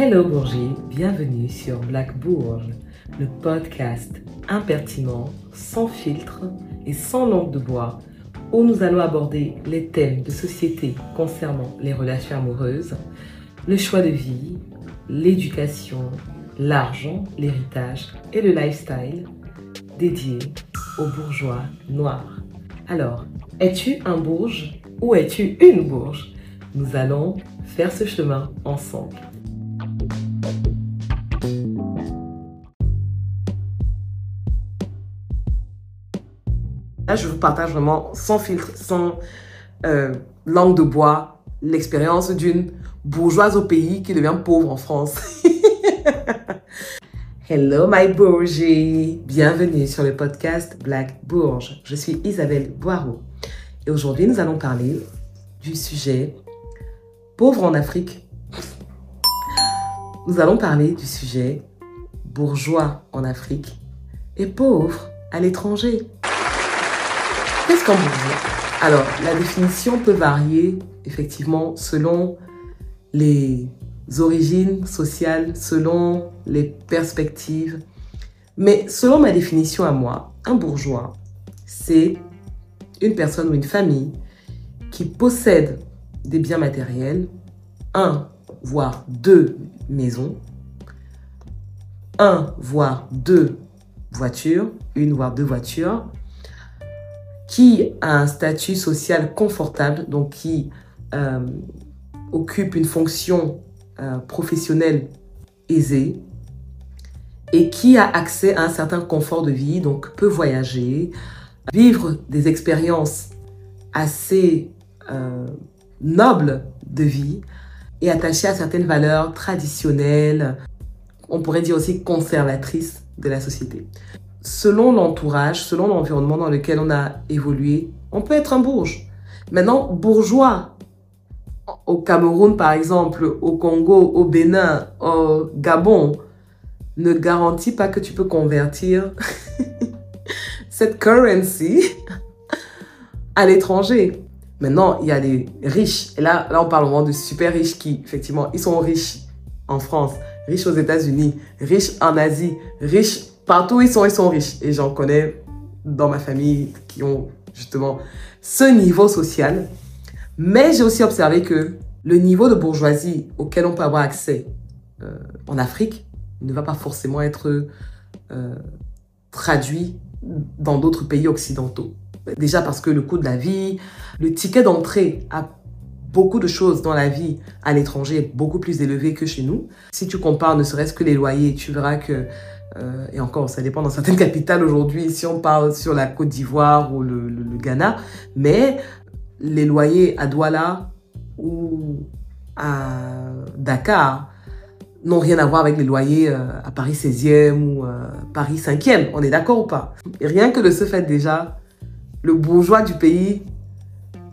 Hello Bourgie, bienvenue sur Black Bourge, le podcast impertinent, sans filtre et sans langue de bois, où nous allons aborder les thèmes de société concernant les relations amoureuses, le choix de vie, l'éducation, l'argent, l'héritage et le lifestyle dédié aux bourgeois noirs. Alors, es-tu un bourge ou es-tu une bourge? Nous allons faire ce chemin ensemble. Là, je vous partage vraiment sans filtre, sans euh, langue de bois, l'expérience d'une bourgeoise au pays qui devient pauvre en France. Hello my bourgeois, bienvenue sur le podcast Black Bourge. Je suis Isabelle Boireau et aujourd'hui nous allons parler du sujet pauvre en Afrique. Nous allons parler du sujet bourgeois en Afrique et pauvre à l'étranger. Qu'est-ce qu'un bourgeois Alors, la définition peut varier effectivement selon les origines sociales, selon les perspectives. Mais selon ma définition à moi, un bourgeois, c'est une personne ou une famille qui possède des biens matériels, un, voire deux maisons, un, voire deux voitures, une, voire deux voitures, qui a un statut social confortable, donc qui euh, occupe une fonction euh, professionnelle aisée et qui a accès à un certain confort de vie, donc peut voyager, vivre des expériences assez euh, nobles de vie et attaché à certaines valeurs traditionnelles, on pourrait dire aussi conservatrices de la société selon l'entourage, selon l'environnement dans lequel on a évolué, on peut être un bourge. Maintenant, bourgeois, au Cameroun par exemple, au Congo, au Bénin, au Gabon, ne garantit pas que tu peux convertir cette currency à l'étranger. Maintenant, il y a des riches. Et là, là, on parle vraiment de super riches qui, effectivement, ils sont riches en France, riches aux États-Unis, riches en Asie, riches Partout où ils sont, ils sont riches. Et j'en connais dans ma famille qui ont justement ce niveau social. Mais j'ai aussi observé que le niveau de bourgeoisie auquel on peut avoir accès euh, en Afrique ne va pas forcément être euh, traduit dans d'autres pays occidentaux. Déjà parce que le coût de la vie, le ticket d'entrée à beaucoup de choses dans la vie à l'étranger est beaucoup plus élevé que chez nous. Si tu compares ne serait-ce que les loyers, tu verras que euh, et encore, ça dépend dans certaines capitales aujourd'hui, si on parle sur la Côte d'Ivoire ou le, Ghana. Mais les loyers à Douala ou à Dakar n'ont rien à voir avec les loyers euh, à Paris 16e ou euh, Paris 5e. On est d'accord ou pas? Rien que de ce fait déjà, le bourgeois du pays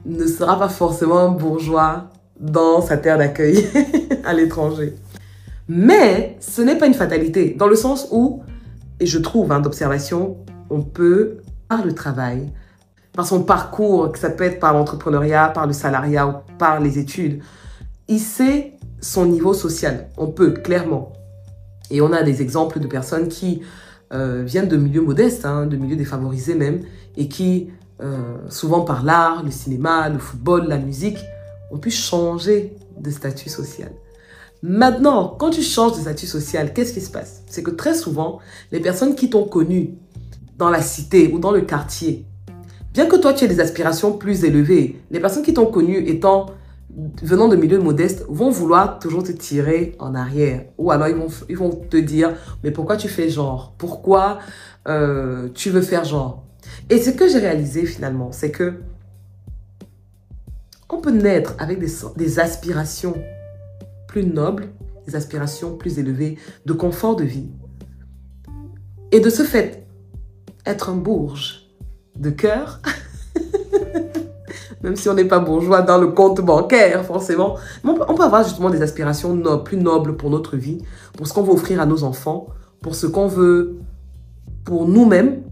ne sera pas forcément bourgeois dans sa terre d'accueil à l'étranger. Mais ce n'est pas une fatalité, dans le sens où, et je trouve hein, d'observation, on peut, par le travail, par son parcours, que ça peut être par l'entrepreneuriat, par le salariat ou par les études, hisser son niveau social. On peut, clairement. Et on a des exemples de personnes qui euh, viennent de milieux modestes, hein, de milieux défavorisés même, et qui, euh, souvent par l'art, le cinéma, le football, la musique, ont pu changer de statut social. Maintenant, quand tu changes de statut social, qu'est-ce qui se passe? C'est que très souvent, les personnes qui t'ont connu dans la cité ou dans le quartier, bien que toi tu aies des aspirations plus élevées, les personnes qui t'ont connu étant venant de milieux modestes vont vouloir toujours te tirer en arrière. Ou alors ils vont, te dire, mais pourquoi tu fais genre? Pourquoi euh, tu veux faire genre Et ce que j'ai réalisé finalement, c'est que on peut naître avec des aspirations plus nobles, des aspirations plus élevées, de confort de vie. Et de ce fait, être un bourge de cœur, même si on n'est pas bourgeois dans le compte bancaire, forcément, on peut, avoir justement des aspirations plus nobles pour notre vie, pour ce qu'on veut offrir à nos enfants, pour ce qu'on veut pour nous-mêmes,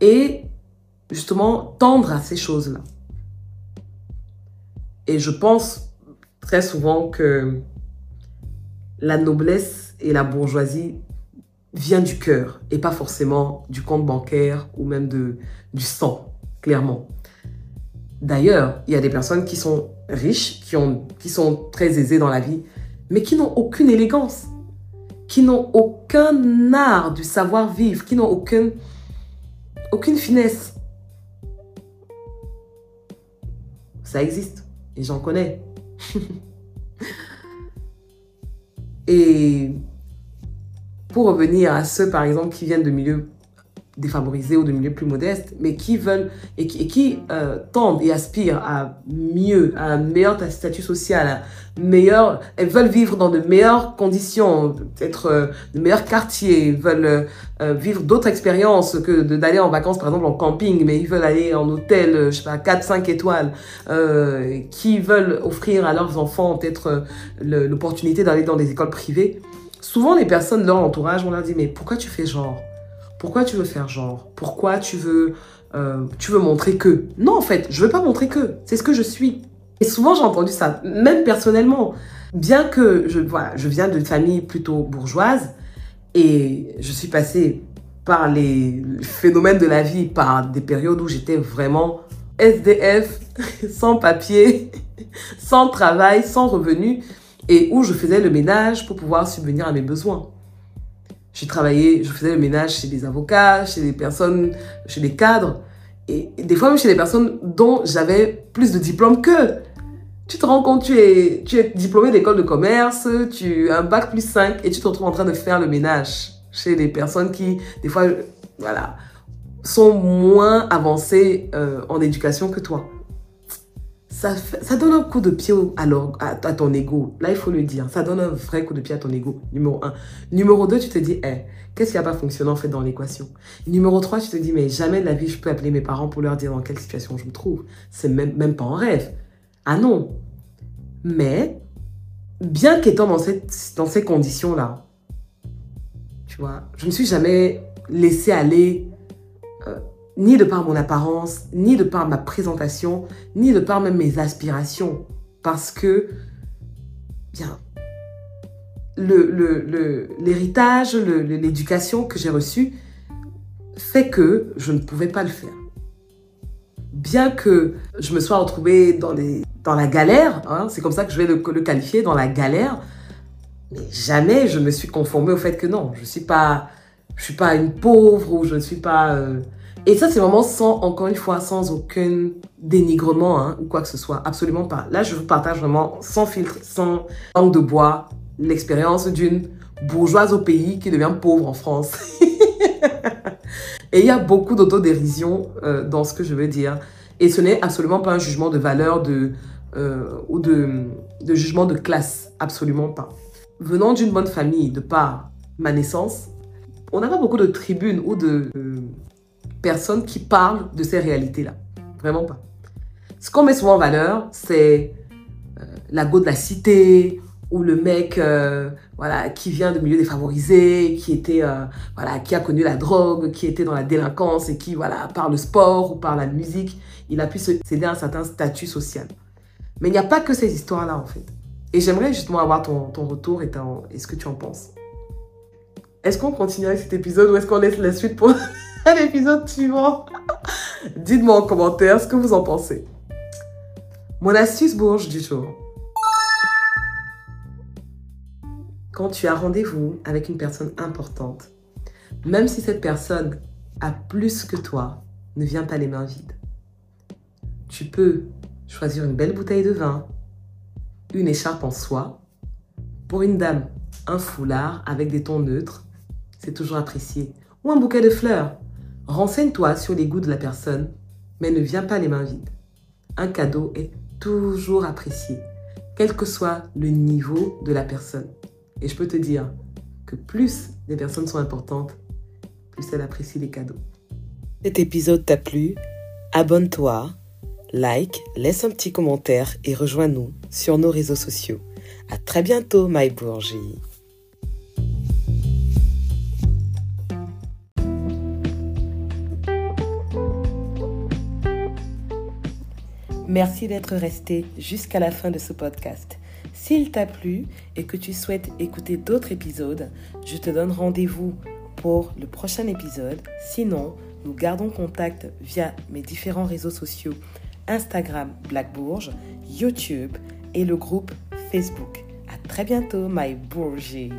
et justement tendre à ces choses-là. Et je pense très souvent que la noblesse et la bourgeoisie vient du cœur et pas forcément du compte bancaire ou même de, du sang, clairement. D'ailleurs, il y a des personnes qui sont riches, qui, ont, qui sont très aisées dans la vie, mais qui n'ont aucune élégance, qui n'ont aucun art du savoir-vivre, qui n'ont aucune, aucune finesse. Ça existe, et j'en connais. Et pour revenir à ceux, par exemple, qui viennent de milieux défavorisés ou de milieux plus modestes, mais qui veulent et qui, euh, tendent et aspirent à mieux, à un meilleur statut social, à meilleur, elles veulent vivre dans de meilleures conditions, peut-être euh, de meilleurs quartiers, veulent euh, vivre d'autres expériences que d'aller en vacances, par exemple en camping, mais ils veulent aller en hôtel, je sais pas, 4, 5 étoiles, qui veulent offrir à leurs enfants peut-être l'opportunité d'aller dans des écoles privées. Souvent, les personnes de leur entourage, on leur dit, mais pourquoi tu fais genre? Pourquoi tu veux faire genre? Pourquoi tu veux, euh, tu veux montrer que? Non, en fait, je veux pas montrer que. C'est ce que je suis. Et souvent, j'ai entendu ça, même personnellement. Bien que je, je viens d'une famille plutôt bourgeoise et je suis passée par les phénomènes de la vie, par des périodes où j'étais vraiment SDF, sans papier, sans travail, sans revenu, et où je faisais le ménage pour pouvoir subvenir à mes besoins. Je faisais le ménage chez des avocats, chez des personnes, chez des cadres, et, des fois même chez des personnes dont j'avais plus de diplômes qu'eux. Tu te rends compte, tu es, tu es diplômé d'école de commerce, tu as un bac plus 5 et tu te retrouves en train de faire le ménage chez des personnes qui, des fois, voilà, sont moins avancées euh, en éducation que toi ça, donne un coup de pied à, ton ego. Là, il faut le dire. Ça donne un vrai coup de pied à ton ego, numéro un. Numéro deux, tu te dis, hey, qu'est-ce qui n'a pas fonctionné en fait dans l'équation? Numéro trois, tu te dis, mais jamais de la vie, je peux appeler mes parents pour leur dire dans quelle situation je me trouve. C'est même, même pas en rêve. Ah non. Mais, bien qu'étant dans, dans ces conditions-là, tu vois, je ne me suis jamais laissé aller euh, ni de par mon apparence, ni de par ma présentation, ni de par même mes aspirations. Parce que, bien, l'héritage, l'éducation que j'ai reçue fait que je ne pouvais pas le faire. Bien que je me sois retrouvée dans, dans la galère, hein, c'est comme ça que je vais le, qualifier, dans la galère, mais jamais je me suis conformée au fait que non, je ne suis, pas, suis pas une pauvre ou je ne suis pas... Euh, et ça, c'est vraiment sans, encore une fois, sans aucun dénigrement hein, ou quoi que ce soit. Absolument pas. Là, je vous partage vraiment sans filtre, sans langue de bois, l'expérience d'une bourgeoise au pays qui devient pauvre en France. Et il y a beaucoup d'autodérision euh, dans ce que je veux dire. Et ce n'est absolument pas un jugement de valeur euh, ou de, de jugement de classe. Absolument pas. Venant d'une bonne famille, de par ma naissance, on n'a pas beaucoup de tribunes ou de, personne qui parle de ces réalités-là. Vraiment pas. Ce qu'on met souvent en valeur, c'est euh, la go de la cité, ou le mec euh, voilà, qui vient de milieux défavorisés, qui, était, euh, voilà, qui a connu la drogue, qui était dans la délinquance et qui, voilà, par le sport ou par la musique, il a pu céder à un certain statut social. Mais il n'y a pas que ces histoires-là, en fait. Et j'aimerais justement avoir ton, ton retour et, et ce que tu en penses. Est-ce qu'on continue avec cet épisode ou est-ce qu'on laisse la suite pour l'épisode suivant? Dites-moi en commentaire ce que vous en pensez. Mon astuce bourge du jour. Quand tu as rendez-vous avec une personne importante, même si cette personne a plus que toi, ne viens pas les mains vides. Tu peux choisir une belle bouteille de vin, une écharpe en soie. Pour une dame, un foulard avec des tons neutres, c'est toujours apprécié. Ou un bouquet de fleurs. Renseigne-toi sur les goûts de la personne, mais ne viens pas les mains vides. Un cadeau est toujours apprécié, quel que soit le niveau de la personne. Et je peux te dire que plus les personnes sont importantes, plus elles apprécient les cadeaux. Cet épisode t'a plu? Abonne-toi, like, laisse un petit commentaire et rejoins-nous sur nos réseaux sociaux. À très bientôt, My Bourgie. Merci d'être resté jusqu'à la fin de ce podcast. S'il t'a plu et que tu souhaites écouter d'autres épisodes, je te donne rendez-vous pour le prochain épisode. Sinon, nous gardons contact via mes différents réseaux sociaux Instagram Black Bourge, YouTube et le groupe Facebook. À très bientôt, my Bourgie.